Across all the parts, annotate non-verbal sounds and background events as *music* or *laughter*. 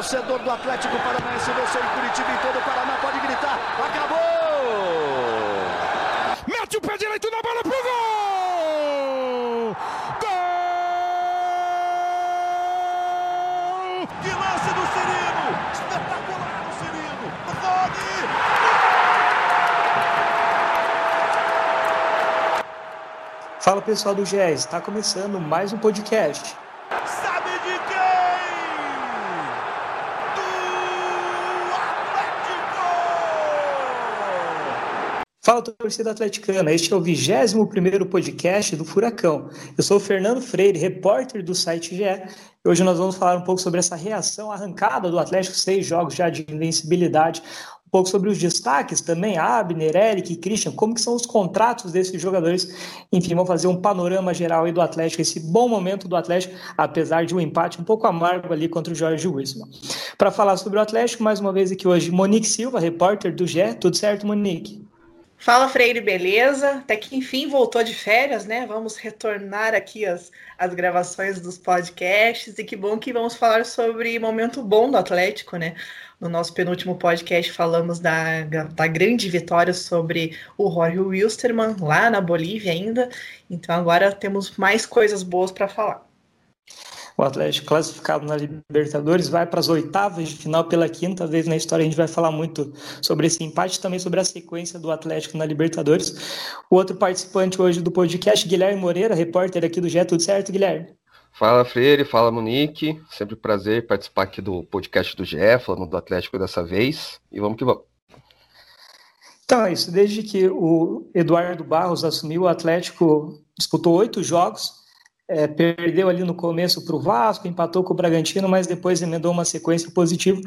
torcedor do Atlético Paranaense venceu em Curitiba e todo o Paraná pode gritar. Acabou! Mete o pé direito na bola pro gol! Gol! Que lance do Cirino! Espetacular o Cirino! Rony! Fala pessoal do GES, está começando mais um podcast. Fala torcida atleticana, este é o 21º podcast do Furacão. Eu sou o Fernando Freire, repórter do site GE. E hoje nós vamos falar um pouco sobre essa reação arrancada do Atlético, seis jogos já de invencibilidade, um pouco sobre os destaques também, Abner, Eric e Christian, como que são os contratos desses jogadores. Enfim, vamos fazer um panorama geral aí do Atlético, esse bom momento do Atlético, apesar de um empate um pouco amargo ali contra o Jorge Wilson. Para falar sobre o Atlético, mais uma vez aqui hoje, Monique Silva, repórter do GE. Tudo certo, Monique? Fala Freire, beleza? Até que enfim voltou de férias, né? Vamos retornar aqui as, as gravações dos podcasts e que bom que vamos falar sobre momento bom do Atlético, né? No nosso penúltimo podcast falamos da, da grande vitória sobre o Jorge Wilstermann lá na Bolívia ainda, então agora temos mais coisas boas para falar. O Atlético classificado na Libertadores vai para as oitavas de final pela quinta vez na história. A gente vai falar muito sobre esse empate, também sobre a sequência do Atlético na Libertadores. O outro participante hoje do podcast, Guilherme Moreira, repórter aqui do GE. Tudo certo, Guilherme? Fala Freire, fala Monique. Sempre um prazer participar aqui do podcast do GE, falando do Atlético dessa vez. E vamos que vamos. Então é isso. Desde que o Eduardo Barros assumiu, o Atlético disputou oito jogos é, perdeu ali no começo para o Vasco, empatou com o Bragantino, mas depois emendou uma sequência positiva.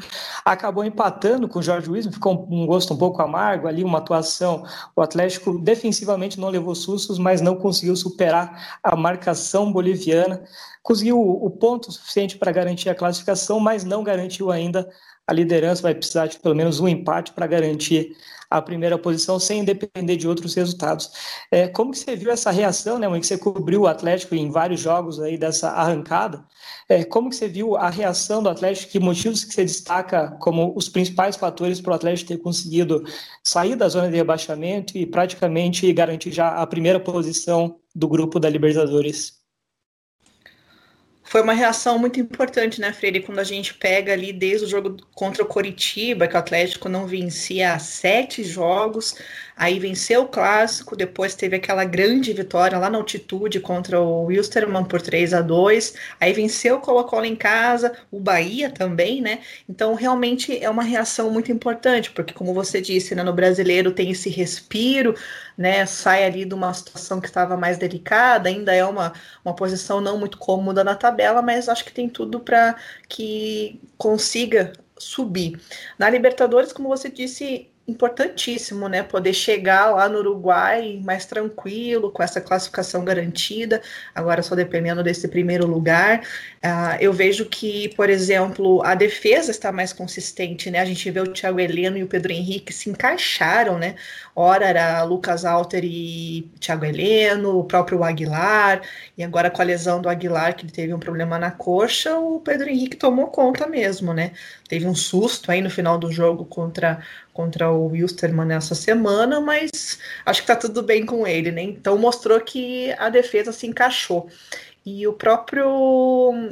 Acabou empatando com o Jorge Wilson, ficou um, gosto um pouco amargo ali, uma atuação. O Atlético defensivamente não levou sustos, mas não conseguiu superar a marcação boliviana. Conseguiu o, o ponto suficiente para garantir a classificação, mas não garantiu ainda a liderança. Vai precisar de pelo menos um empate para garantir a primeira posição sem depender de outros resultados. É, como que você viu essa reação, né, mãe, que você cobriu o Atlético em vários jogos aí dessa arrancada? É, como que você viu a reação do Atlético? Que motivos que você destaca como os principais fatores para o Atlético ter conseguido sair da zona de rebaixamento e praticamente garantir já a primeira posição do grupo da Libertadores? Foi uma reação muito importante, né, Freire? Quando a gente pega ali desde o jogo contra o Coritiba, que o Atlético não vencia sete jogos, aí venceu o clássico, depois teve aquela grande vitória lá na altitude contra o Wilstermann por 3 a 2 aí venceu o Colo-Colo em casa, o Bahia também, né? Então realmente é uma reação muito importante, porque como você disse, né, no brasileiro tem esse respiro, né? Sai ali de uma situação que estava mais delicada, ainda é uma, uma posição não muito cômoda na tabela, mas acho que tem tudo para que consiga subir. Na Libertadores, como você disse, importantíssimo, né? Poder chegar lá no Uruguai mais tranquilo, com essa classificação garantida, agora só dependendo desse primeiro lugar. Uh, eu vejo que, por exemplo, a defesa está mais consistente, né? A gente vê o Thiago Heleno e o Pedro Henrique se encaixaram, né? Ora era Lucas Alter e Thiago Heleno, o próprio Aguilar, e agora com a lesão do Aguilar, que ele teve um problema na coxa, o Pedro Henrique tomou conta mesmo, né? Teve um susto aí no final do jogo contra contra o Wilstermann nessa semana, mas acho que tá tudo bem com ele, né? Então mostrou que a defesa se encaixou. E o próprio,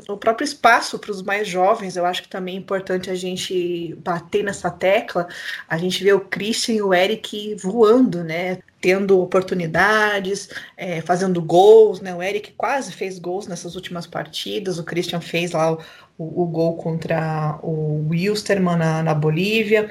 o próprio espaço para os mais jovens, eu acho que também é importante a gente bater nessa tecla. A gente vê o Christian e o Eric voando, né? Tendo oportunidades, é, fazendo gols, né? O Eric quase fez gols nessas últimas partidas, o Christian fez lá o, o, gol contra o Wilstermann na, na Bolívia.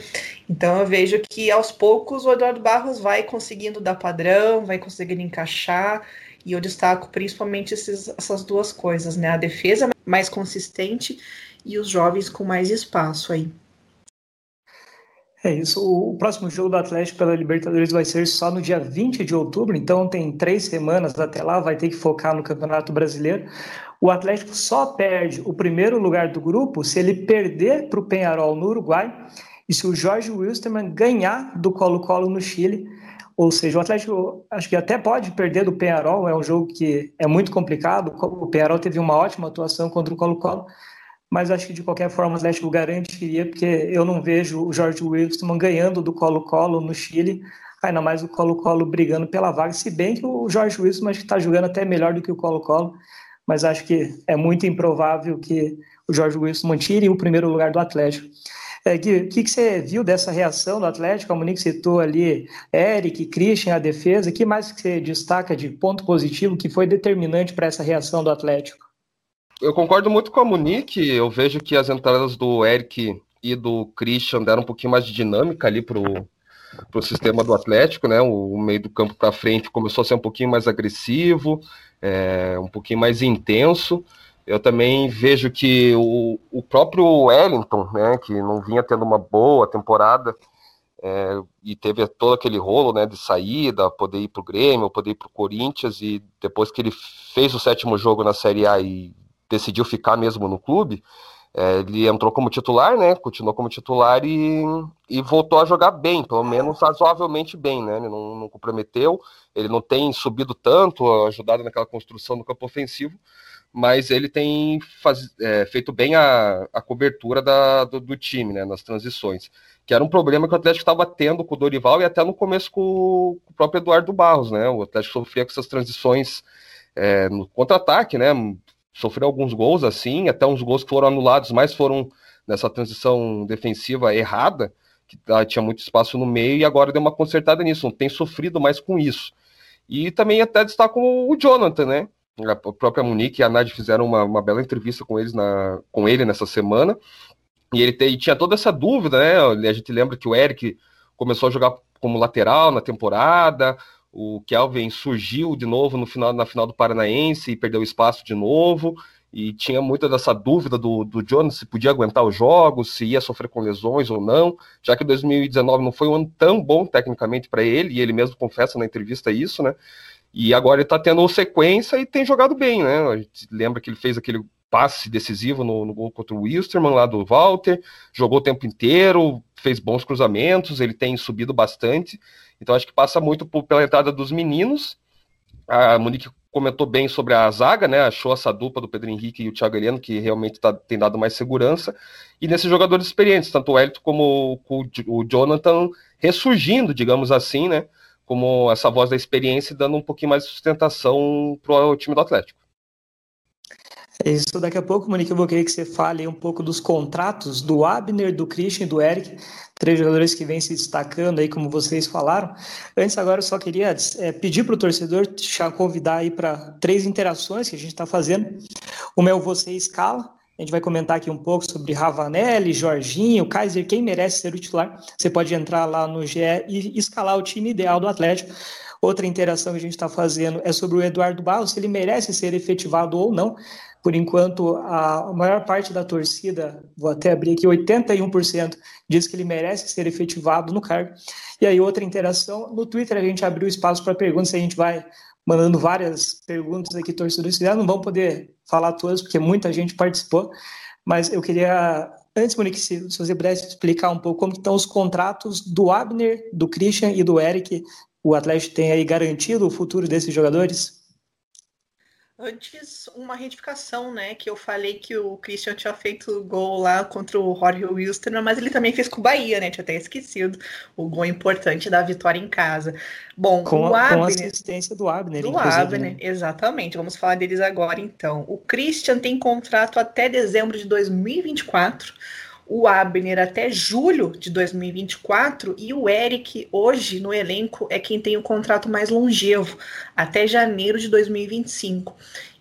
Então eu vejo que aos poucos o Eduardo Barros vai conseguindo dar padrão, vai conseguindo encaixar. E eu destaco principalmente esses, essas duas coisas, né? A defesa mais consistente e os jovens com mais espaço aí. É isso. O próximo jogo do Atlético pela Libertadores vai ser só no dia 20 de outubro, então tem três semanas até lá, vai ter que focar no Campeonato Brasileiro. O Atlético só perde o primeiro lugar do grupo se ele perder para o Penharol no Uruguai e se o Jorge Wilstermann ganhar do Colo-Colo no Chile. Ou seja, o Atlético acho que até pode perder do Penharol, é um jogo que é muito complicado. O Penharol teve uma ótima atuação contra o Colo-Colo, mas acho que de qualquer forma o Atlético garantiria, porque eu não vejo o Jorge Wilson ganhando do Colo-Colo no Chile, ainda mais o Colo-Colo brigando pela vaga, se bem que o Jorge que está jogando até melhor do que o Colo-Colo, mas acho que é muito improvável que o Jorge Wilson mantire o primeiro lugar do Atlético. É, Gui, o que, que, você viu dessa reação do Atlético? A Monique citou ali Eric, Christian, a defesa. O que mais que você destaca de ponto positivo que foi determinante para essa reação do Atlético? Eu concordo muito com a Monique. Eu vejo que as entradas do Eric e do Christian deram um pouquinho mais de dinâmica ali para o sistema do Atlético, né? O, o meio do campo para frente começou a ser um pouquinho mais agressivo, é, um pouquinho mais intenso. Eu também vejo que o, o próprio Wellington, né, que não vinha tendo uma boa temporada, é, e teve todo aquele rolo né, de saída, poder ir para o Grêmio, poder ir para o Corinthians, e depois que ele fez o sétimo jogo na Série A e decidiu ficar mesmo no clube, é, ele entrou como titular, né? Continuou como titular e, e voltou a jogar bem, pelo menos razoavelmente bem, né? Ele não, não comprometeu, ele não tem subido tanto, ajudado naquela construção no campo ofensivo, mas ele tem faz, é, feito bem a, a cobertura da, do, do, time, né? Nas transições, que era um problema que o Atlético estava tendo com o Dorival e até no começo com, com, o próprio Eduardo Barros, né? O Atlético sofria com essas transições é, no contra-ataque, né? Sofreu alguns gols assim, até uns gols que foram anulados, mas foram nessa transição defensiva errada, que tinha muito espaço no meio e agora deu uma consertada nisso, não tem sofrido mais com isso. E também até destaco o Jonathan, né? A própria Monique e a Nádia fizeram uma, uma bela entrevista com, eles na, com ele nessa semana. E ele te, tinha toda essa dúvida, né? A gente lembra que o Eric começou a jogar como lateral na temporada, o Kelvin surgiu de novo no final, na final do Paranaense e perdeu espaço de novo. E tinha muita dessa dúvida do, do Jonas se podia aguentar os jogos, se ia sofrer com lesões ou não, já que 2019 não foi um ano tão bom tecnicamente para ele, e ele mesmo confessa na entrevista isso, né? E agora ele está tendo sequência e tem jogado bem, né? A gente lembra que ele fez aquele passe decisivo no, no gol contra o Wilstermann lá do Walter, jogou o tempo inteiro, fez bons cruzamentos, ele tem subido bastante. Então acho que passa muito por, pela entrada dos meninos. A Monique comentou bem sobre a zaga, né? Achou essa dupla do Pedro Henrique e o Thiago Heleno, que realmente tá, tem dado mais segurança. E nesses jogadores experientes, tanto o Elton como o, o Jonathan ressurgindo, digamos assim, né? Como essa voz da experiência, dando um pouquinho mais de sustentação para o time do Atlético. É isso, daqui a pouco, Monique, eu vou querer que você fale um pouco dos contratos do Abner, do Christian e do Eric, três jogadores que vêm se destacando aí, como vocês falaram. Antes, agora, eu só queria é, pedir para o torcedor convidar aí para três interações que a gente está fazendo. Uma é o Você Escala, a gente vai comentar aqui um pouco sobre Ravanelli, Jorginho, Kaiser, quem merece ser o titular. Você pode entrar lá no GE e escalar o time ideal do Atlético. Outra interação que a gente está fazendo é sobre o Eduardo Barros, se ele merece ser efetivado ou não. Por enquanto, a maior parte da torcida, vou até abrir aqui, 81% diz que ele merece ser efetivado no cargo. E aí, outra interação, no Twitter a gente abriu espaço para perguntas, a gente vai mandando várias perguntas aqui, torcedores fizeram, não vão poder falar todas, porque muita gente participou, mas eu queria, antes, Monique, se, se você pudesse explicar um pouco como estão os contratos do Abner, do Christian e do Eric, o Atlético tem aí garantido o futuro desses jogadores? Antes, uma retificação, né? Que eu falei que o Christian tinha feito gol lá contra o Jorge Wilson, mas ele também fez com o Bahia, né? Tinha até esquecido o gol importante da vitória em casa. Bom, com, o Abner, com a assistência do Abner, do Abner, né? exatamente. Vamos falar deles agora, então. O Christian tem contrato até dezembro de 2024 o Abner até julho de 2024 e o Eric, hoje no elenco, é quem tem o contrato mais longevo, até janeiro de 2025.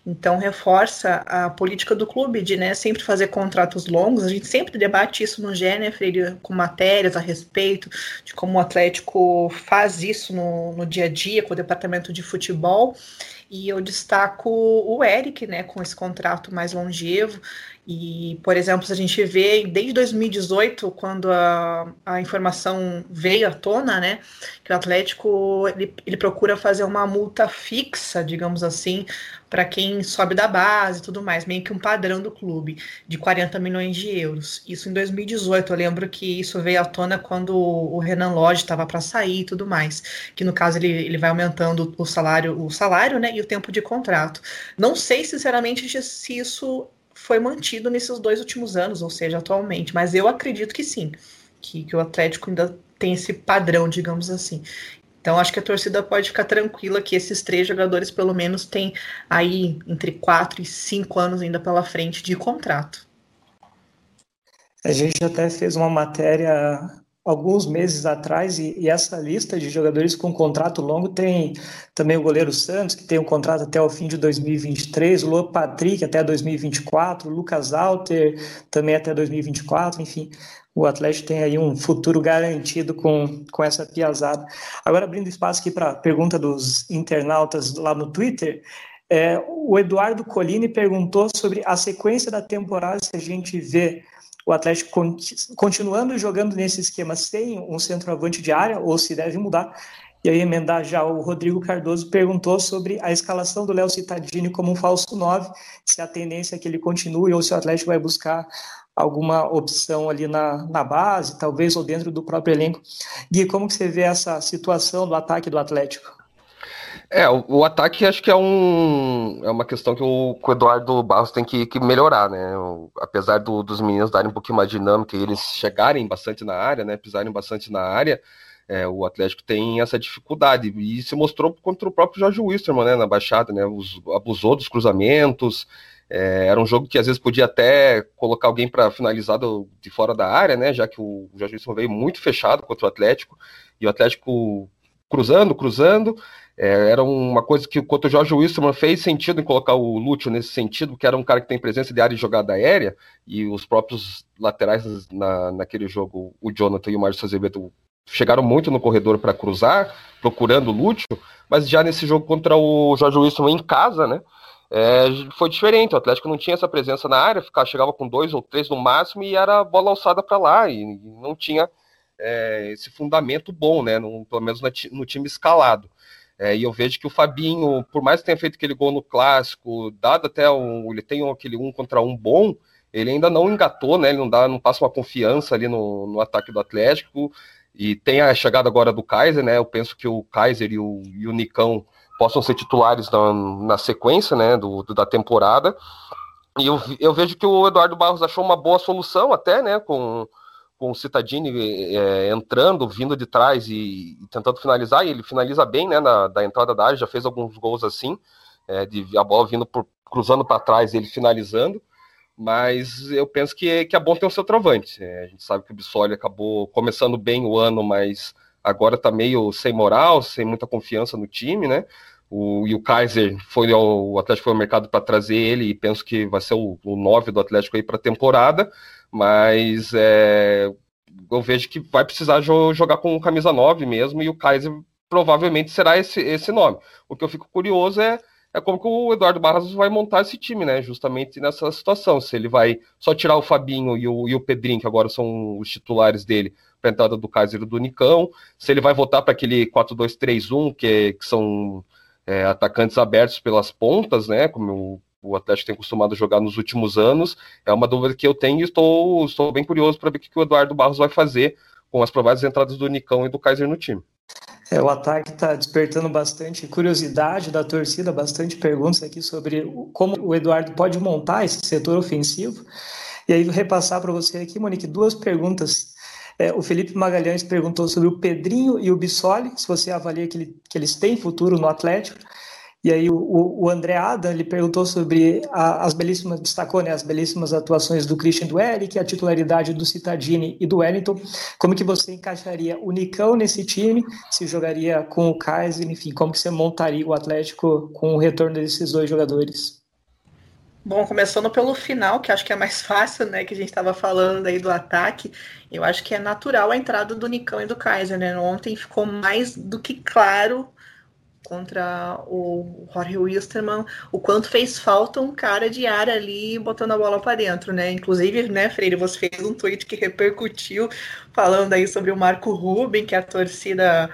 Então, reforça a política do clube de né, sempre fazer contratos longos. A gente sempre debate isso no GE, né, com matérias a respeito de como o Atlético faz isso no, no dia a dia com o departamento de futebol. E eu destaco o Eric, né, com esse contrato mais longevo. E, por exemplo, se a gente vê desde 2018, quando a, a informação veio à tona, né, que o Atlético ele, ele procura fazer uma multa fixa, digamos assim, para quem sobe da base e tudo mais, meio que um padrão do clube, de 40 milhões de euros. Isso em 2018, eu lembro que isso veio à tona quando o Renan Lodge estava para sair e tudo mais, que no caso ele, ele vai aumentando o salário, o salário, né, e o tempo de contrato. Não sei, sinceramente, se isso foi mantido nesses dois últimos anos, ou seja, atualmente. Mas eu acredito que sim, que, que o Atlético ainda tem esse padrão, digamos assim. Então, acho que a torcida pode ficar tranquila que esses três jogadores, pelo menos, têm aí entre quatro e cinco anos ainda pela frente de contrato. A gente até fez uma matéria alguns meses atrás e, e, essa lista de jogadores com contrato longo tem também o goleiro Santos, que tem um contrato até o fim de 2023, o Luan Patrick até 2024, o Lucas Alter também até 2024, enfim, o Atlético tem aí um futuro garantido com, com essa piazada. Agora, abrindo espaço aqui para a pergunta dos internautas lá no Twitter, é, o Eduardo Colini perguntou sobre a sequência da temporada, se a gente vê o Atlético continuando jogando nesse esquema sem um centroavante de área ou se deve mudar. E aí, emendar já, o Rodrigo Cardoso perguntou sobre a escalação do Léo Cittadini como um falso 9, se a tendência é que ele continue ou se o Atlético vai buscar alguma opção ali na, na base, talvez, ou dentro do próprio elenco. Gui, como que você vê essa situação do ataque do Atlético? É, o, o, ataque acho que é, um, é uma questão que o, o Eduardo Barros tem que, que melhorar, né? O, apesar do, dos meninos darem um pouquinho mais dinâmica e eles chegarem bastante na área, né? Pisarem bastante na área, é, o Atlético tem essa dificuldade. E se mostrou contra o próprio Jorge Wisterman, né? Na baixada, né? Os, abusou dos cruzamentos. É, era um jogo que às vezes podia até colocar alguém para finalizar do, de fora da área, né? Já que o Jorge Wisterman veio muito fechado contra o Atlético. E o Atlético cruzando, cruzando. É, era uma coisa que quanto o Jorge Wilson fez sentido em colocar o Lúcio nesse sentido, que era um cara que tem presença de área de jogada aérea, e os próprios laterais na, naquele jogo, o Jonathan e o Márcio Azevedo, chegaram muito no corredor para cruzar, procurando o Lúcio, mas já nesse jogo contra o Jorge Wilson em casa, né? É, foi diferente, o Atlético não tinha essa presença na área, ficava, chegava com dois ou três no máximo e era bola alçada para lá, e não tinha é, esse fundamento bom, né? No, pelo menos no time escalado. É, e eu vejo que o Fabinho, por mais que tenha feito aquele gol no clássico, dado até um, ele tem aquele um contra um bom, ele ainda não engatou, né? Ele não dá, não passa uma confiança ali no, no ataque do Atlético. E tem a chegada agora do Kaiser, né? Eu penso que o Kaiser e o, e o Nicão possam ser titulares na, na sequência, né? Do, do, da temporada. E eu, eu vejo que o Eduardo Barros achou uma boa solução até, né? Com com o Citadini é, entrando, vindo de trás e, e, tentando finalizar, e ele finaliza bem, né, na, da entrada da área, já fez alguns gols assim, é, de a bola vindo por, cruzando para trás, ele finalizando, mas eu penso que, que é bom ter o seu trovante. É, a gente sabe que o Bissoli acabou começando bem o ano, mas agora está meio sem moral, sem muita confiança no time, né? O, e o Kaiser foi ao, o Atlético foi ao mercado para trazer ele e penso que vai ser o, o 9 do Atlético aí para a temporada mas é, eu vejo que vai precisar jo jogar com camisa 9 mesmo, e o Kaiser provavelmente será esse, esse nome. O que eu fico curioso é, é como que o Eduardo Barros vai montar esse time, né? Justamente nessa situação. Se ele vai só tirar o Fabinho e o, e o Pedrinho, que agora são os titulares dele, para entrada do Kaiser e do Nicão. Se ele vai voltar para aquele 4-2-3-1, que, que são é, atacantes abertos pelas pontas, né? Como o Atlético tem costumado jogar nos últimos anos. É uma dúvida que eu tenho e estou, estou bem curioso para ver o que o Eduardo Barros vai fazer com as prováveis entradas do Nicão e do Kaiser no time. É, o ataque está despertando bastante curiosidade da torcida, bastante perguntas aqui sobre como o Eduardo pode montar esse setor ofensivo. E aí, vou repassar para você aqui, Monique, duas perguntas. É, o Felipe Magalhães perguntou sobre o Pedrinho e o Bissoli, se você avalia que, ele, que eles têm futuro no Atlético. E aí o, o André Adam ele perguntou sobre a, as belíssimas, destacou né, as belíssimas atuações do Christian do Eric, a titularidade do Citadini e do Wellington. Como que você encaixaria o Nicão nesse time? Se jogaria com o Kaiser, enfim, como que você montaria o Atlético com o retorno desses dois jogadores? Bom, começando pelo final, que acho que é mais *laughs* fácil, né? Que a gente estava falando aí do ataque. Eu acho que é natural a entrada do Nicão e do Kaiser, né? Ontem ficou mais do que claro contra o Jorge Wilstermann, o quanto fez falta um cara de área ali botando a bola para dentro, né? Inclusive, né, Freire, você fez um tweet que repercutiu falando aí sobre o Marco Ruben, que a torcida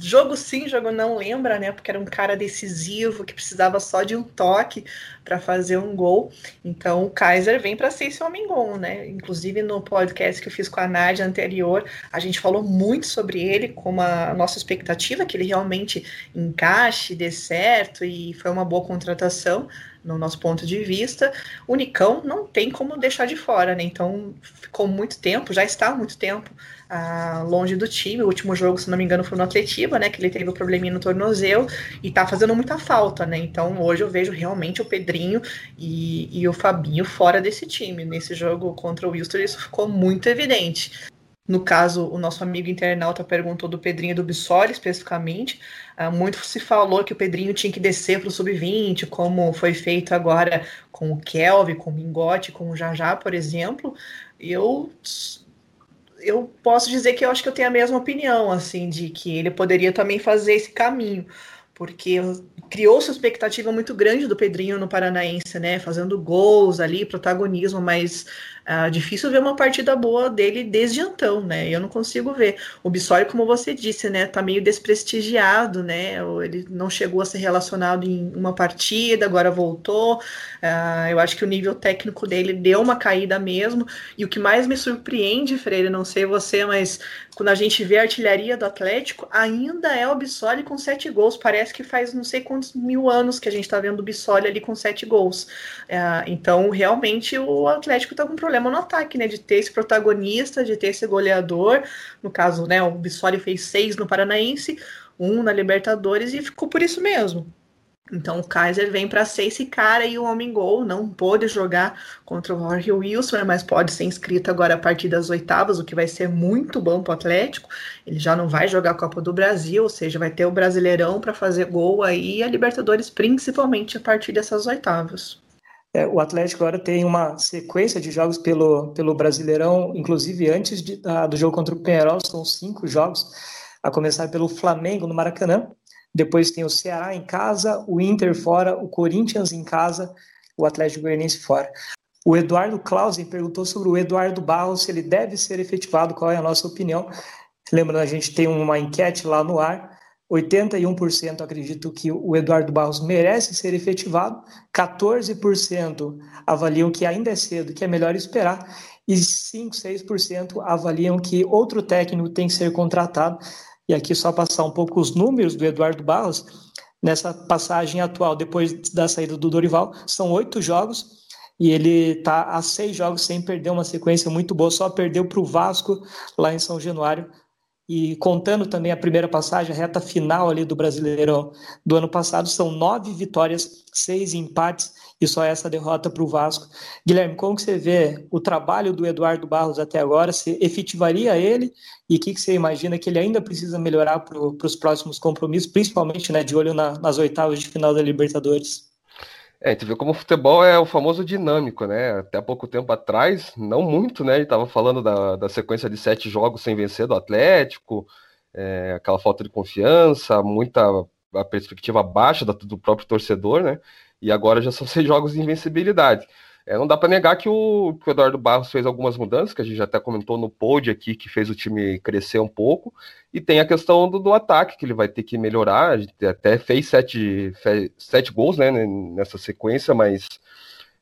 jogo sim, jogo não lembra, né? Porque era um cara decisivo que precisava só de um toque para fazer um gol. Então o Kaiser vem para ser esse homem gol, né? Inclusive no podcast que eu fiz com a Nádia anterior, a gente falou muito sobre ele, como a nossa expectativa que ele realmente encaixe, dê certo e foi uma boa contratação. No nosso ponto de vista. O Nicão não tem como deixar de fora, né? Então ficou muito tempo, já está há muito tempo ah, longe do time. O último jogo, se não me engano, foi no Atletiba, né? Que ele teve um probleminha no tornozelo e tá fazendo muita falta, né? Então hoje eu vejo realmente o Pedrinho e, e o Fabinho fora desse time. Nesse jogo contra o Wilster, isso ficou muito evidente. No caso, o nosso amigo internauta perguntou do Pedrinho do Bissoli especificamente. Uh, muito se falou que o Pedrinho tinha que descer para o sub-20, como foi feito agora com o Kelvin, com o Mingote, com o Jajá, por exemplo. Eu eu posso dizer que eu acho que eu tenho a mesma opinião, assim, de que ele poderia também fazer esse caminho, porque criou-se expectativa muito grande do Pedrinho no Paranaense, né, fazendo gols ali, protagonismo, mas ah, difícil ver uma partida boa dele desde então, né? Eu não consigo ver. O Bissoli, como você disse, né, tá meio desprestigiado, né? Ele não chegou a ser relacionado em uma partida, agora voltou. Uh, eu acho que o nível técnico dele deu uma caída mesmo. E o que mais me surpreende, Freire, não sei você, mas quando a gente vê a artilharia do Atlético, ainda é o Bissoli com sete gols. Parece que faz não sei quantos mil anos que a gente tá vendo o Bissoli ali com sete gols. Uh, então, realmente, o Atlético tá com problema problema no ataque, né? De ter esse protagonista, de ter esse goleador. No caso, né? O Bissoli fez seis no Paranaense, um na Libertadores e ficou por isso mesmo. Então o Kaiser vem para ser esse cara e o homem gol não pôde jogar contra o Jorge Wilson, mas pode ser inscrito agora a partir das oitavas, o que vai ser muito bom para o Atlético. Ele já não vai jogar a Copa do Brasil, ou seja, vai ter o Brasileirão para fazer gol aí e a Libertadores principalmente a partir dessas oitavas. É, o Atlético agora tem uma sequência de jogos pelo, pelo Brasileirão, inclusive antes de, da, do jogo contra o Penharol, são cinco jogos, a começar pelo Flamengo no Maracanã, depois tem o Ceará em casa, o Inter fora, o Corinthians em casa, o Atlético Goianiense fora. O Eduardo Clausen perguntou sobre o Eduardo Barros, se ele deve ser efetivado, qual é a nossa opinião. Lembrando, a gente tem uma enquete lá no ar, 81% acreditam que o Eduardo Barros merece ser efetivado, 14% avaliam que ainda é cedo, que é melhor esperar, e 5, 6% avaliam que outro técnico tem que ser contratado. E aqui só passar um pouco os números do Eduardo Barros, nessa passagem atual, depois da saída do Dorival, são oito jogos, e ele está a seis jogos sem perder uma sequência muito boa, só perdeu para o Vasco lá em São Januário e contando também a primeira passagem, a reta final ali do Brasileirão do ano passado, são nove vitórias, seis empates e só essa derrota para o Vasco. Guilherme, como que você vê o trabalho do Eduardo Barros até agora? Se efetivaria ele e o que, que, você imagina que ele ainda precisa melhorar para os próximos compromissos, principalmente né, de olho na, nas oitavas de final da Libertadores? É, a gente vê como o futebol é o famoso dinâmico, né? Até pouco tempo atrás, não muito, né? Ele estava falando da, da sequência de sete jogos sem vencer do Atlético, é, aquela falta de confiança, muita a perspectiva baixa do, do próprio torcedor, né? E agora já são *laughs* seis jogos de invencibilidade. É, não dá para negar que o, que o, Eduardo Barros fez algumas mudanças, que a gente já até comentou no pod aqui, que fez o time crescer um pouco. E tem a questão do, do ataque, que ele vai ter que melhorar. A gente até fez sete, fez sete gols né, nessa sequência, mas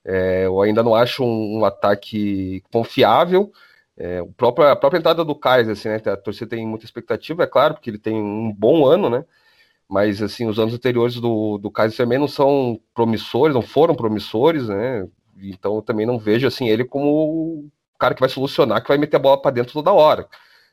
é, eu ainda não acho um, um ataque confiável. É, o próprio, a própria entrada do Kaiser, assim, né, a torcida tem muita expectativa, é claro, porque ele tem um bom ano, né? Mas, assim, os anos anteriores do, do Kaiser também não são promissores, não foram promissores, né? Então eu também não vejo assim ele como o cara que vai solucionar, que vai meter a bola para dentro toda hora.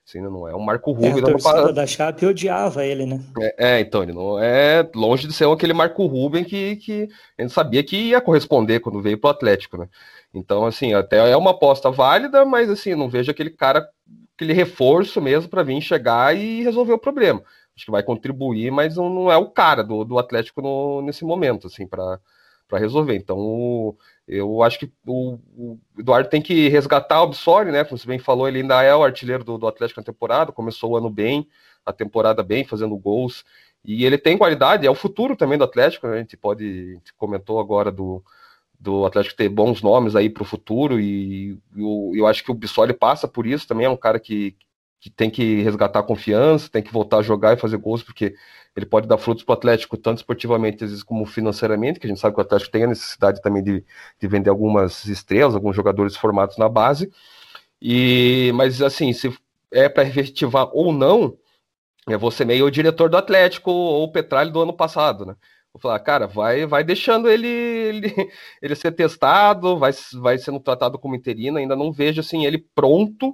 Assim, não é um Marco Rubio. É, a torcida da Chape odiava ele, né? É, é, então, ele não é longe de ser aquele Marco Rubio que, que a gente sabia que ia corresponder quando veio pro Atlético, né? Então, assim, até é uma aposta válida, mas assim, não vejo aquele cara, aquele reforço mesmo para vir chegar e resolver o problema. Acho que vai contribuir, mas não, não é o cara do, do Atlético no, nesse momento, assim, para resolver. Então, eu acho que o, o, Eduardo tem que resgatar o Bissoli, né? Como você bem falou, ele ainda é o artilheiro do, do, Atlético na temporada, começou o ano bem, a temporada bem, fazendo gols. E ele tem qualidade, é o futuro também do Atlético, né? A gente pode, a gente comentou agora do, do Atlético ter bons nomes aí para o futuro, e eu, eu acho que o Bissoli passa por isso também, é um cara que, que tem que resgatar a confiança, tem que voltar a jogar e fazer gols, porque ele pode dar frutos para o Atlético, tanto esportivamente, às vezes, como financeiramente, que a gente sabe que o Atlético tem a necessidade também de, de vender algumas estrelas, alguns jogadores formados na base. E, mas assim, se é para efetivar ou não, é você meio o diretor do Atlético ou o Petralho do ano passado, né? Vou falar, cara, vai, vai deixando ele, ele, *laughs* ele ser testado, vai, vai sendo tratado como interino. Ainda não vejo assim ele pronto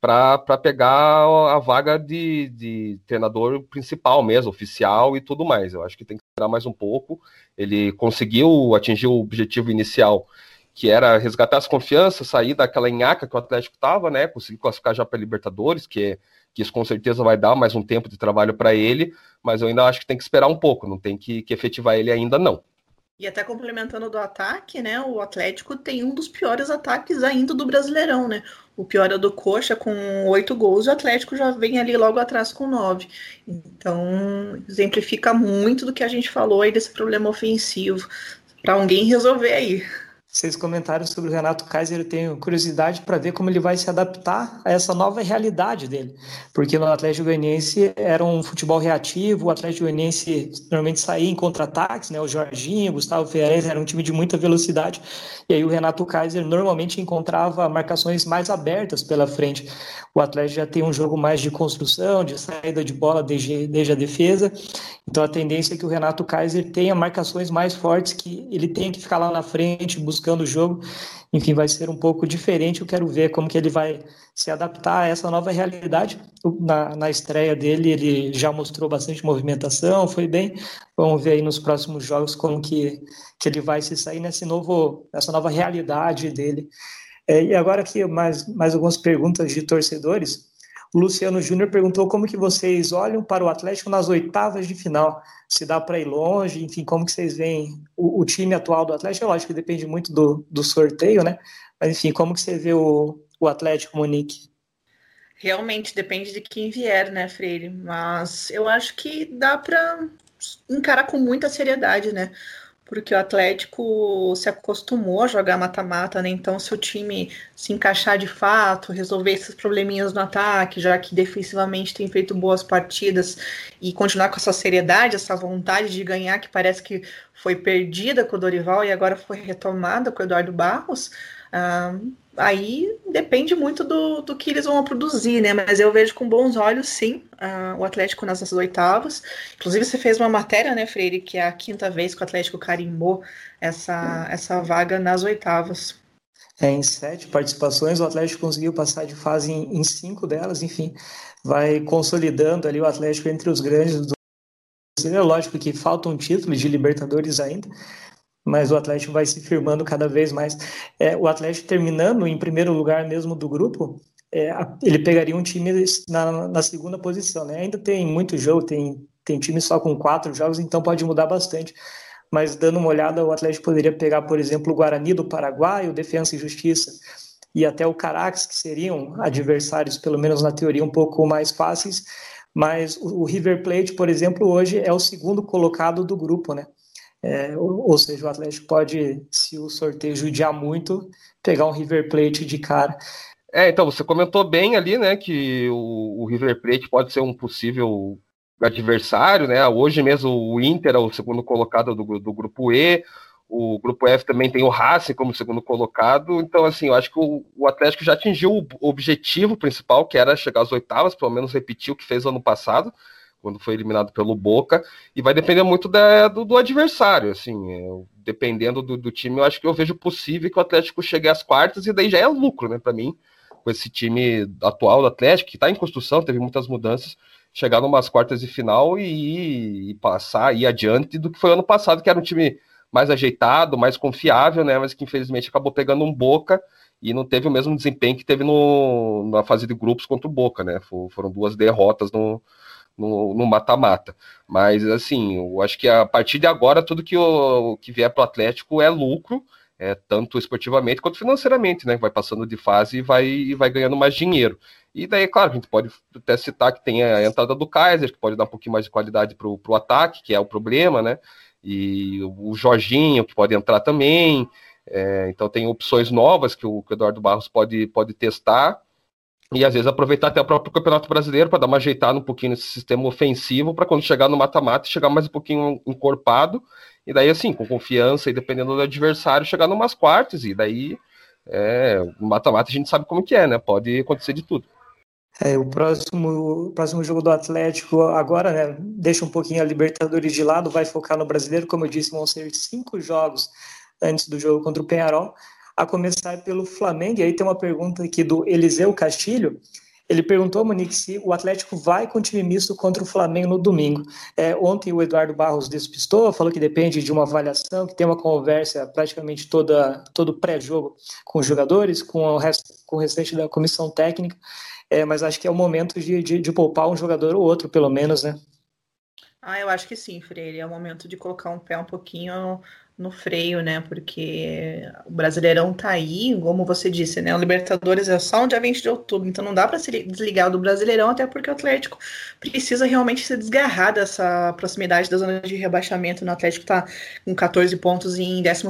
para pegar a vaga de, de treinador principal mesmo, oficial e tudo mais. Eu acho que tem que esperar mais um pouco. Ele conseguiu atingir o objetivo inicial, que era resgatar as confianças, sair daquela enhaca que o Atlético estava, né? Conseguir classificar já para Libertadores, que, que isso com certeza vai dar mais um tempo de trabalho para ele, mas eu ainda acho que tem que esperar um pouco, não tem que, que efetivar ele ainda não. E até complementando do ataque, né? O Atlético tem um dos piores ataques ainda do Brasileirão, né? O pior é do Coxa com oito gols, o Atlético já vem ali logo atrás com nove. Então, exemplifica muito do que a gente falou aí desse problema ofensivo. Para alguém resolver aí. Vocês comentaram sobre o Renato Kaiser, eu tenho curiosidade para ver como ele vai se adaptar a essa nova realidade dele. Porque no Atlético Goianiense era um futebol reativo, o Atlético Goianiense normalmente saía em contra-ataques, né? O Jorginho, o Gustavo Ferreira era um time de muita velocidade. E aí o Renato Kaiser normalmente encontrava marcações mais abertas pela frente. O Atlético já tem um jogo mais de construção, de saída de bola desde, desde a defesa. Então a tendência é que o Renato Kaiser tenha marcações mais fortes, que ele tenha que ficar lá na frente, buscando o jogo. Enfim, vai ser um pouco diferente. Eu quero ver como que ele vai se adaptar a essa nova realidade. Na, na estreia dele, ele já mostrou bastante movimentação, foi bem. Vamos ver aí nos próximos jogos como que, que ele vai se sair nesse novo, nessa nova realidade dele. É, e agora aqui mais, mais algumas perguntas de torcedores. Luciano Júnior perguntou como que vocês olham para o Atlético nas oitavas de final. Se dá para ir longe, enfim, como que vocês veem o, o, time atual do Atlético? Lógico que depende muito do, do sorteio, né? Mas enfim, como que você vê o, o Atlético, Monique? Realmente depende de quem vier, né, Freire? Mas eu acho que dá para encarar com muita seriedade, né? Porque o Atlético se acostumou a jogar mata-mata, né? Então, se o time se encaixar de fato, resolver esses probleminhas no ataque, já que defensivamente tem feito boas partidas e continuar com essa seriedade, essa vontade de ganhar, que parece que foi perdida com o Dorival e agora foi retomada com o Eduardo Barros, ah, aí depende muito do, do que eles vão produzir, né? Mas eu vejo com bons olhos, sim, uh, o Atlético nas oitavas. Inclusive, você fez uma matéria, né, Freire, que é a quinta vez que o Atlético carimbou essa, essa vaga nas oitavas. É, em sete participações, o Atlético conseguiu passar de fase em, em cinco delas, enfim, vai consolidando ali o Atlético entre os grandes do é lógico que faltam títulos de Libertadores ainda, mas o Atlético vai se firmando cada vez mais. É, o Atlético terminando em primeiro lugar mesmo do grupo, é, ele pegaria um time na, na, segunda posição. Né? Ainda tem muito jogo, tem, tem time só com quatro jogos, então pode mudar bastante. Mas dando uma olhada, o Atlético poderia pegar, por exemplo, o Guarani do Paraguai, o Defensa e Justiça, e até o Caracas, que seriam adversários, pelo menos na teoria, um pouco mais fáceis. Mas o, o River Plate, por exemplo, hoje é o segundo colocado do grupo, né? É, ou, ou, seja, o Atlético pode, se o sorteio judiar muito, pegar um River Plate de cara. É, então você comentou bem ali, né, que o, o River Plate pode ser um possível adversário, né? Hoje mesmo o Inter é o segundo colocado do, do grupo E, o grupo F também tem o Racing como segundo colocado. Então, assim, eu acho que o, o, Atlético já atingiu o objetivo principal, que era chegar às oitavas, pelo menos repetir o que fez ano passado quando foi eliminado pelo Boca, e vai depender muito da, do, do, adversário, assim, é, dependendo do, do, time, eu acho que eu vejo possível que o Atlético chegue às quartas, e daí já é lucro, né, para mim, com esse time atual do Atlético, que está em construção, teve muitas mudanças, chegar numas quartas de final e, e passar, ir adiante do que foi ano passado, que era um time mais ajeitado, mais confiável, né, mas que infelizmente acabou pegando um Boca, e não teve o mesmo desempenho que teve no, na fase de grupos contra o Boca, né? Foram duas derrotas no, no mata-mata. Mas, assim, eu acho que a partir de agora, tudo que, o, que vier para o Atlético é lucro, é, tanto esportivamente quanto financeiramente, né? Vai passando de fase e vai, e vai ganhando mais dinheiro. E daí, claro, a gente pode até citar que tem a entrada do Kaiser, que pode dar um pouquinho mais de qualidade para o ataque, que é o problema, né? E o Jorginho, que pode entrar também. É, então tem opções novas que o, que o Eduardo Barros pode, pode testar e às vezes aproveitar até o próprio Campeonato Brasileiro para dar uma ajeitada um pouquinho nesse sistema ofensivo para quando chegar no mata-mata chegar mais um pouquinho encorpado. E daí assim com confiança e dependendo do adversário chegar numas quartas. E daí é, o mata-mata a gente sabe como que é, né? Pode acontecer de tudo. É, o próximo, o próximo jogo do Atlético agora, né, deixa um pouquinho a Libertadores de lado, vai focar no brasileiro, como eu disse, vão ser cinco jogos antes do jogo contra o Penharol, a começar pelo Flamengo. E aí tem uma pergunta aqui do Eliseu Castilho. Ele perguntou, Monique, se o Atlético vai com time misto contra o Flamengo no domingo. É, ontem o Eduardo Barros despistou, falou que depende de uma avaliação, que tem uma conversa praticamente toda, todo pré-jogo com os jogadores, com o, resto, com o restante da comissão técnica é, mas acho que é o momento de, de, de, poupar um jogador ou outro, pelo menos, né? Ah, eu acho que sim, Freire. É o momento de colocar um pé um pouquinho no freio, né? Porque o Brasileirão tá aí, como você disse, né? O Libertadores é só no dia 20 de outubro, então não dá para se desligar do Brasileirão, até porque o Atlético precisa realmente se desgarrar dessa proximidade da zona de rebaixamento. O Atlético tá com 14 pontos em 11,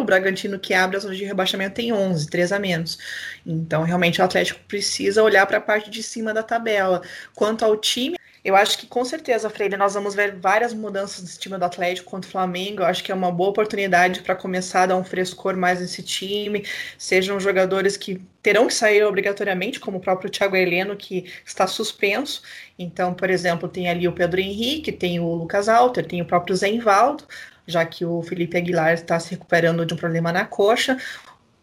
o Bragantino que abre a zona de rebaixamento tem 11, 3 a menos. Então, realmente o Atlético precisa olhar para a parte de cima da tabela. Quanto ao time, eu acho que com certeza, Freire, nós vamos ver várias mudanças do time do Atlético contra o Flamengo. Eu acho que é uma boa oportunidade para começar a dar um frescor mais nesse time. Sejam jogadores que terão que sair obrigatoriamente, como o próprio Thiago Heleno, que está suspenso. Então, por exemplo, tem ali o Pedro Henrique, tem o Lucas Alter, tem o próprio Zé Invaldo já que o Felipe Aguilar está se recuperando de um problema na coxa.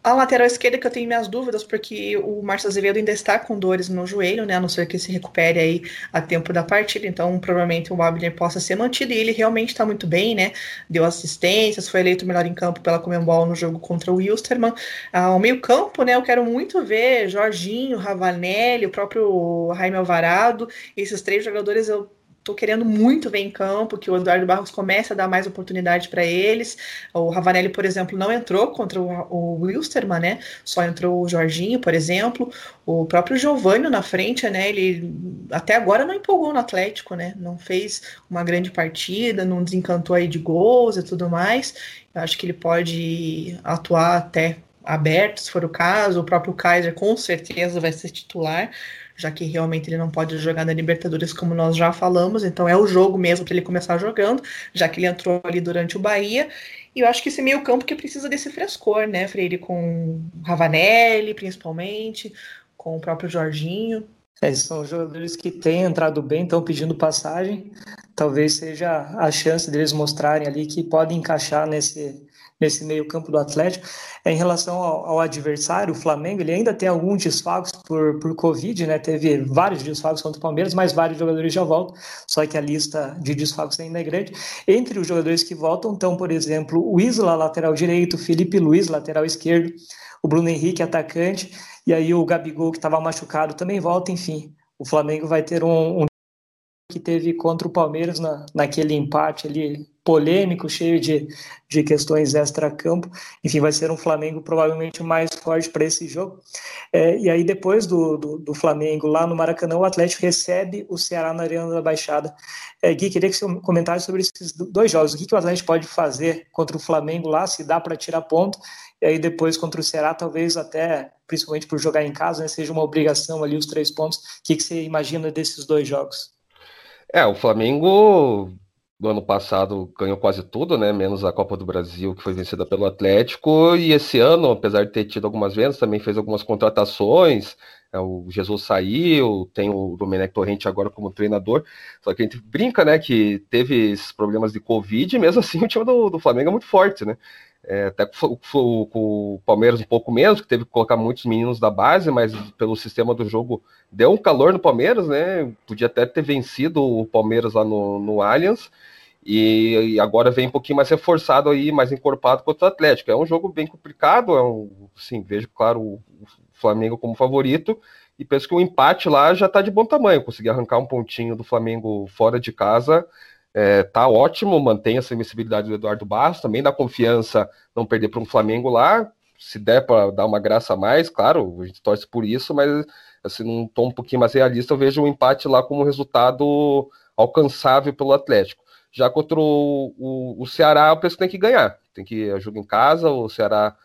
A lateral esquerda que eu tenho minhas dúvidas, porque o Márcio Azevedo ainda está com dores no joelho, né? A não ser que se recupere aí a tempo da partida. Então, provavelmente o Wagner possa ser mantido. E ele realmente está muito bem, né? Deu assistências, foi eleito melhor em campo pela Comembol no jogo contra o Wilstermann. Ao meio-campo, né? Eu quero muito ver Jorginho, Ravanelli, o próprio Jaime Alvarado. Esses três jogadores eu tô querendo muito ver em campo, que o Eduardo Barros comece a dar mais oportunidade para eles. O Ravanelli, por exemplo, não entrou contra o, o Wilstermann, né? Só entrou o Jorginho, por exemplo. O próprio Giovanni na frente, né? Ele até agora não empolgou no Atlético, né? Não fez uma grande partida, não desencantou aí de gols e tudo mais. Eu acho que ele pode atuar até aberto, se for o caso. O próprio Kaiser com certeza vai ser titular já que realmente ele não pode jogar na Libertadores, como nós já falamos, então é o jogo mesmo para ele começar jogando, já que ele entrou ali durante o Bahia. E eu acho que esse meio campo que precisa desse frescor, né, Freire, com Ravanelli, principalmente, com o próprio Jorginho. É, são jogadores que têm entrado bem, estão pedindo passagem. Talvez seja a chance deles mostrarem ali que podem encaixar nesse, nesse meio-campo do Atlético. É, em relação ao, ao, adversário, o Flamengo, ele ainda tem alguns desfalques por, por Covid, né? Teve vários desfalques contra o Palmeiras, mas vários jogadores já voltam, só que a lista de desfalques ainda é grande. Entre os jogadores que voltam estão, por exemplo, o Isla, lateral direito, Felipe Luiz, lateral esquerdo, o Bruno Henrique, atacante, e aí o Gabigol, que estava machucado, também volta, enfim. O Flamengo vai ter um, um que teve contra o Palmeiras na, naquele empate ali polêmico, cheio de, de questões extra-campo. Enfim, vai ser um Flamengo provavelmente mais forte para esse jogo. É, e aí, depois do, do, do, Flamengo lá no Maracanã, o Atlético recebe o Ceará na Arena da Baixada. É, Gui, queria que você comentasse sobre esses dois jogos. O que, que o Atlético pode fazer contra o Flamengo lá, se dá para tirar ponto, e aí depois contra o Ceará, talvez até, principalmente por jogar em casa, né, seja uma obrigação ali os três pontos. O que, que você imagina desses dois jogos? É, o Flamengo do ano passado ganhou quase tudo, né? Menos a Copa do Brasil, que foi vencida pelo Atlético. E esse ano, apesar de ter tido algumas vendas, também fez algumas contratações. É, o Jesus saiu, tem o Domenech Torrente agora como treinador. Só que a gente brinca, né? Que teve problemas de Covid, e mesmo assim *laughs* o time do, do Flamengo é muito forte, né? É, até com, com, o Palmeiras um pouco menos, que teve que colocar muitos meninos da base, mas pelo sistema do jogo deu um calor no Palmeiras, né? Podia até ter vencido o Palmeiras lá no, no Allianz. E, e agora vem um pouquinho mais reforçado aí, mais encorpado contra o Atlético. É um jogo bem complicado, é um, sim, vejo, claro, o, o Flamengo como favorito, e penso que o empate lá já está de bom tamanho. Conseguir arrancar um pontinho do Flamengo fora de casa é, tá ótimo, mantém essa invencibilidade do Eduardo Barros, também dá confiança não perder para um Flamengo lá, se der para dar uma graça a mais, claro, a gente torce por isso, mas assim, num tom um pouquinho mais realista, eu vejo o um empate lá como resultado alcançável pelo Atlético. Já contra o, o, o Ceará, penso que tem que ganhar, tem que jogar em casa, o Ceará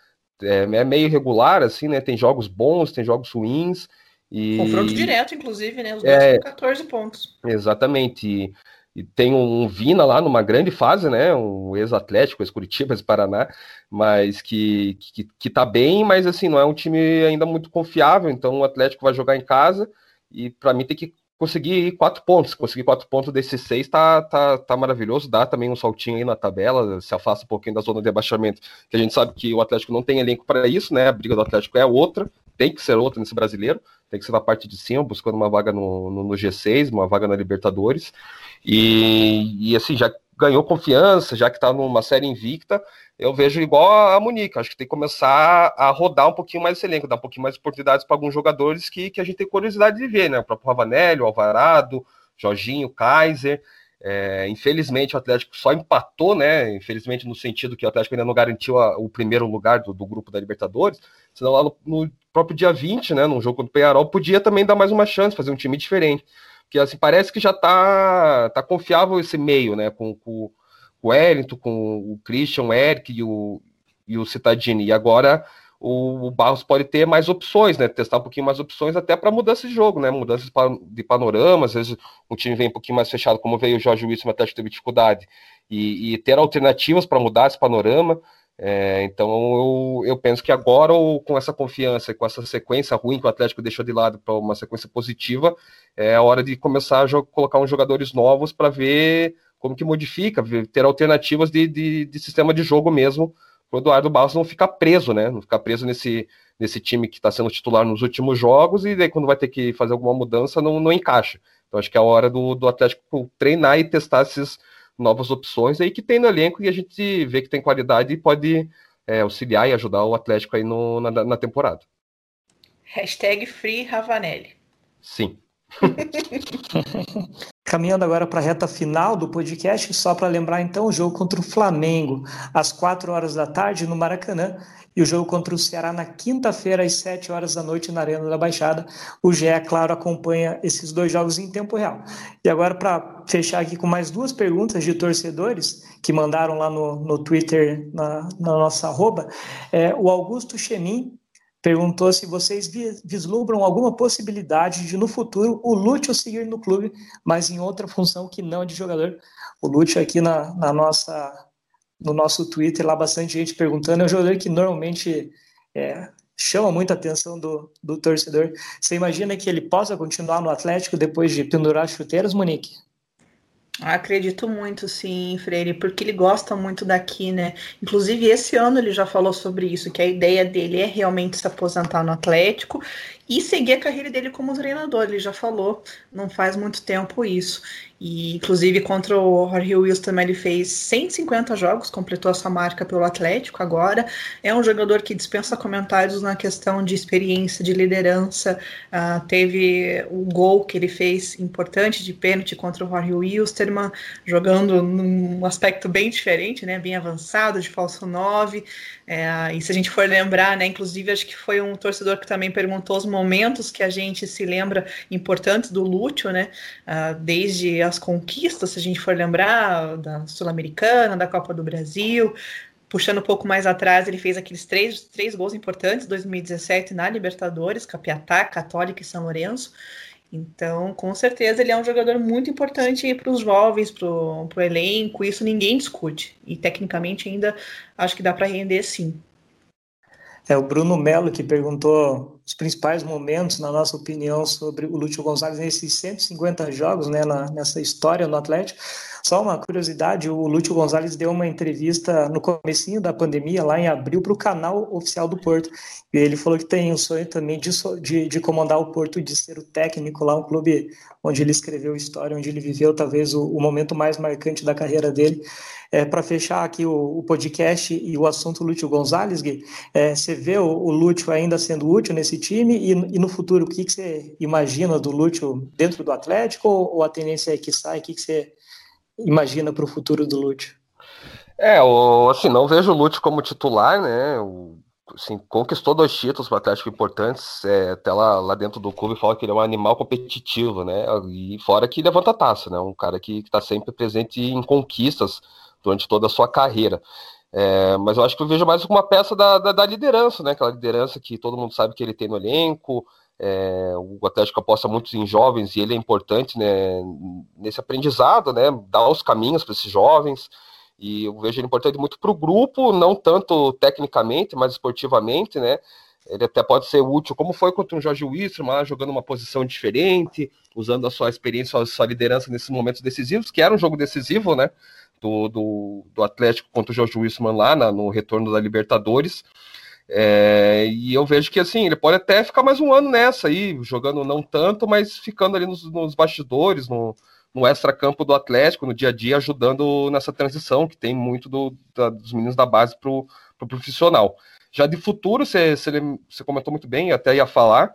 é, é, meio irregular, assim, né, tem jogos bons, tem jogos ruins, e... Confronto direto, inclusive, né? Os dois é, com 14 pontos. Exatamente. E e tem um Vina lá numa grande fase, né? Um ex-Atlético, ex-Curitiba, ex-Paraná, mas que, que, que tá bem, mas assim, não é um time ainda muito confiável, então o Atlético vai jogar em casa e para mim tem que conseguir quatro pontos. Conseguir quatro pontos desses seis tá, tá, tá maravilhoso, dá também um saltinho aí na tabela, se afasta um pouquinho da zona de abaixamento, que a gente sabe que o Atlético não tem elenco para isso, né? A briga do Atlético é outra, tem que ser outra nesse brasileiro, tem que ser na parte de cima, buscando uma vaga no, no, no G6, uma vaga na Libertadores. E, e assim, já ganhou confiança, já que está numa série invicta, eu vejo igual a Monique. Acho que tem que começar a rodar um pouquinho mais esse elenco, dar um pouquinho mais de oportunidades para alguns jogadores que, que a gente tem curiosidade de ver, né? O próprio Ravanelli, o Alvarado, Jorginho, Kaiser. É, infelizmente o Atlético só empatou, né? Infelizmente, no sentido que o Atlético ainda não garantiu a, o primeiro lugar do, do, grupo da Libertadores. Senão, lá no, no, próprio dia 20, né? Num jogo contra o Penharol, podia também dar mais uma chance, fazer um time diferente. Porque assim, parece que já tá, tá confiável esse meio, né? Com, com o Wellington, com o Christian, o Eric e o, e o Citadini. E agora o, o, Barros pode ter mais opções, né? Testar um pouquinho mais opções até para mudança de jogo, né? Mudanças de panorama, às vezes um time vem um pouquinho mais fechado, como veio o Jorge Wilson, até teve dificuldade, e, e ter alternativas para mudar esse panorama. É, então eu, eu, penso que agora, com essa confiança, com essa sequência ruim que o Atlético deixou de lado para uma sequência positiva, é a hora de começar a colocar uns jogadores novos para ver como que modifica, ter alternativas de, de, de sistema de jogo mesmo, o Eduardo Barros não ficar preso, né? Não ficar preso nesse, nesse time que está sendo titular nos últimos jogos e daí quando vai ter que fazer alguma mudança não, não encaixa. Então acho que é a hora do, do Atlético treinar e testar essas novas opções aí que tem no elenco e a gente vê que tem qualidade e pode é, auxiliar e ajudar o Atlético aí no, na, na temporada. Hashtag Free Ravanelli. Sim. *laughs* Caminhando agora para a reta final do podcast, só para lembrar então o jogo contra o Flamengo, às 4 horas da tarde no Maracanã, e o jogo contra o Ceará na quinta-feira, às 7 horas da noite, na Arena da Baixada. O GE, claro, acompanha esses dois jogos em tempo real. E agora, para fechar aqui com mais duas perguntas de torcedores que mandaram lá no, no Twitter, na, na nossa arroba, é, o Augusto Chemin perguntou se vocês vislumbram alguma possibilidade de no futuro o Lúcio seguir no clube, mas em outra função que não de jogador. O Lúcio aqui na, na nossa no nosso Twitter lá bastante gente perguntando, é um jogador que normalmente é, chama muita atenção do, do torcedor. Você imagina que ele possa continuar no Atlético depois de pendurar chuteiras, Monique? Acredito muito, sim, Freire, porque ele gosta muito daqui, né? Inclusive, esse ano ele já falou sobre isso, que a ideia dele é realmente se aposentar no Atlético e seguir a carreira dele como treinador. Ele já falou, não faz muito tempo isso. E, inclusive, contra o Jorge Wilson ele fez 150 jogos, completou essa marca pelo Atlético agora. É um jogador que dispensa comentários na questão de experiência, de liderança. Uh, teve o gol que ele fez importante de pênalti contra o Jorge Wilstermann, jogando num aspecto bem diferente, né, bem avançado, de falso 9. É, e se a gente for lembrar, né, inclusive acho que foi um torcedor que também perguntou os momentos que a gente se lembra importantes do Lúcio, né, uh, desde as conquistas, se a gente for lembrar, da Sul-Americana, da Copa do Brasil, puxando um pouco mais atrás, ele fez aqueles três, três gols importantes, 2017 na Libertadores, Capiatá, Católica e São Lourenço. Então, com certeza, ele é um jogador muito importante para os jovens, para o elenco, isso ninguém discute. E tecnicamente ainda acho que dá para render sim. É o Bruno Melo que perguntou os principais momentos, na nossa opinião, sobre o Lúcio Gonçalves nesses 150 jogos, né, na, nessa história no Atlético. Só uma curiosidade, o Lúcio Gonzalez deu uma entrevista no comecinho da pandemia, lá em abril, para o canal oficial do Porto. E ele falou que tem o um sonho também de, de, de, comandar o Porto, de ser o técnico lá, um clube onde ele escreveu história, onde ele viveu talvez o, o momento mais marcante da carreira dele. É, para fechar aqui o, o, podcast e o assunto Lúcio Gonzalez, Gui, é, você vê o, o Lúcio ainda sendo útil nesse time e, e no futuro, o que, que você imagina do Lúcio dentro do Atlético ou, ou a tendência é que sai? O que, que você imagina para o futuro do Lute? É, o, assim, não vejo o Lute como titular, né? O, assim, conquistou dois títulos para Atlético importantes, é, até lá, lá dentro do clube fala que ele é um animal competitivo, né? E fora que levanta taça, né? Um cara que está sempre presente em conquistas durante toda a sua carreira. É, mas eu acho que eu vejo mais uma peça da, da, da, liderança, né? Aquela liderança que todo mundo sabe que ele tem no elenco, é, o Atlético aposta muito em jovens e ele é importante né, nesse aprendizado, né, dar os caminhos para esses jovens. E eu vejo ele importante muito para o grupo, não tanto tecnicamente, mas esportivamente, né? ele até pode ser útil, como foi contra o Jorge Wilson, jogando uma posição diferente, usando a sua experiência, a sua liderança nesses momentos decisivos, que era um jogo decisivo, né? Do, do, do Atlético contra o Jorge Wilson lá na, no retorno da Libertadores. É, e eu vejo que assim, ele pode até ficar mais um ano nessa aí, jogando não tanto, mas ficando ali nos, nos bastidores, no, no extra-campo do Atlético, no dia a dia, ajudando nessa transição, que tem muito do, da, dos meninos da base para o pro profissional. Já de futuro, você, comentou muito bem, até ia falar,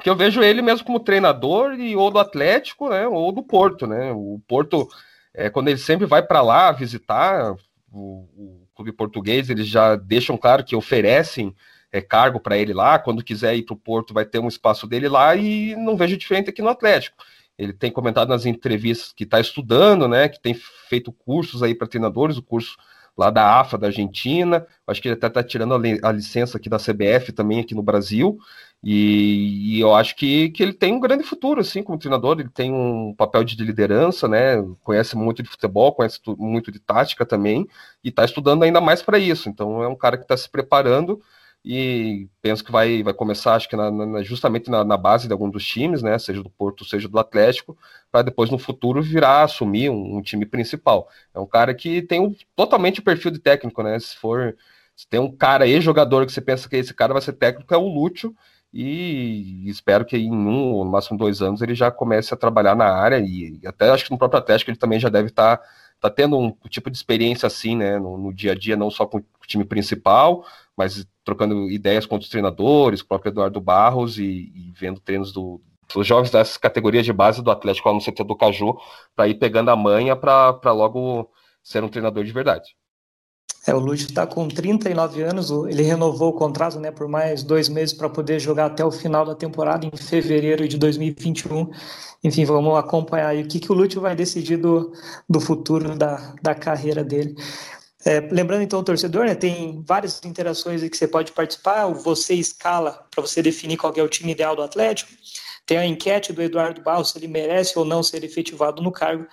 que eu vejo ele mesmo como treinador e ou do Atlético, né, ou do Porto, né? O Porto, é, quando ele sempre vai para lá visitar o, clube português, eles já deixam claro que oferecem é, cargo para ele lá. Quando quiser ir para o Porto, vai ter um espaço dele lá e não vejo diferente aqui no Atlético. Ele tem comentado nas entrevistas que está estudando, né? Que tem feito cursos aí para treinadores, o curso lá da AFA da Argentina. Acho que ele até está tirando a, licença aqui da CBF também aqui no Brasil. E, e, eu acho que, que ele tem um grande futuro, assim, como treinador. Ele tem um papel de liderança, né? Conhece muito de futebol, conhece muito de tática também, e está estudando ainda mais para isso. Então é um cara que está se preparando e penso que vai, vai começar, acho que na, na, justamente na, na, base de algum dos times, né, seja do Porto, seja do Atlético, para depois no futuro virar, assumir um, um, time principal. É um cara que tem um, totalmente o perfil de técnico, né, se for, se tem um cara aí, jogador que você pensa que esse cara vai ser técnico, é o Lúcio, e espero que em um ou no máximo dois anos ele já comece a trabalhar na área, e, e até acho que no próprio Atlético ele também já deve estar tá, tá tendo um tipo de experiência assim, né, no, no dia a dia, não só com o time principal, mas trocando ideias com os treinadores, o próprio Eduardo Barros e, e vendo treinos do, dos jovens dessas categorias de base do Atlético lá no CT do Caju, para ir pegando a manha para logo ser um treinador de verdade. É, o Lúcio está com 39 anos, ele renovou o contrato né, por mais dois meses para poder jogar até o final da temporada, em fevereiro de 2021. Enfim, vamos acompanhar aí o que, que o Lúcio vai decidir do, do futuro da, da carreira dele. É, lembrando então o torcedor, né, tem várias interações que você pode participar, você escala para você definir qual é o time ideal do Atlético, tem a enquete do Eduardo Barros, se ele merece ou não ser efetivado no cargo,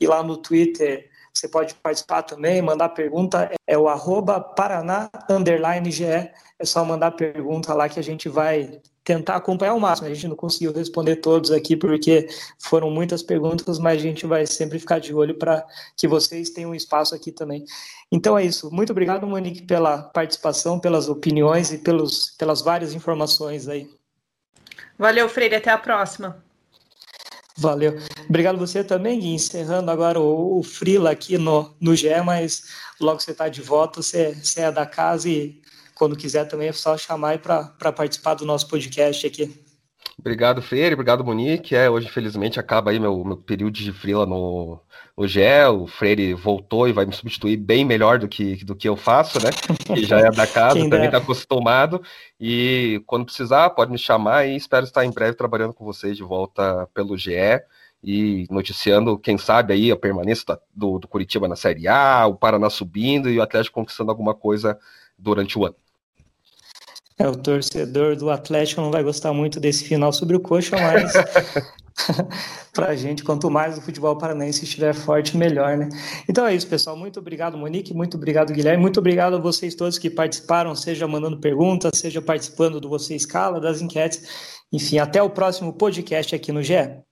e lá no Twitter você pode participar também, mandar pergunta, é o arroba Paraná GE, é só mandar pergunta lá que a gente vai tentar acompanhar o máximo. A gente não conseguiu responder todos aqui porque foram muitas perguntas, mas a gente vai sempre ficar de olho para que vocês tenham um espaço aqui também. Então é isso. Muito obrigado, Monique, pela participação, pelas opiniões e pelos, pelas várias informações aí. Valeu, Freire. Até a próxima. Valeu. Obrigado você também, Gui. Encerrando agora o, o Frila aqui no, no GE, mas logo você está de volta, você, você é da casa e quando quiser também é só chamar para participar do nosso podcast aqui. Obrigado, Freire. Obrigado, Monique. É, hoje, infelizmente, acaba aí meu, meu período de frila no, no GE. O Freire voltou e vai me substituir bem melhor do que, do que eu faço, né? Que já é da casa, *laughs* também está acostumado. E quando precisar, pode me chamar e espero estar em breve trabalhando com vocês de volta pelo GE e noticiando, quem sabe, aí a permanência do, do Curitiba na Série A, o Paraná subindo e o Atlético conquistando alguma coisa durante o ano. É, o torcedor do Atlético não vai gostar muito desse final sobre o Coxa, mas *laughs* para a gente, quanto mais o futebol paranaense estiver forte, melhor, né? Então é isso, pessoal. Muito obrigado, Monique. Muito obrigado, Guilherme. Muito obrigado a vocês todos que participaram, seja mandando perguntas, seja participando do Você Escala, das enquetes. Enfim, até o próximo podcast aqui no GE.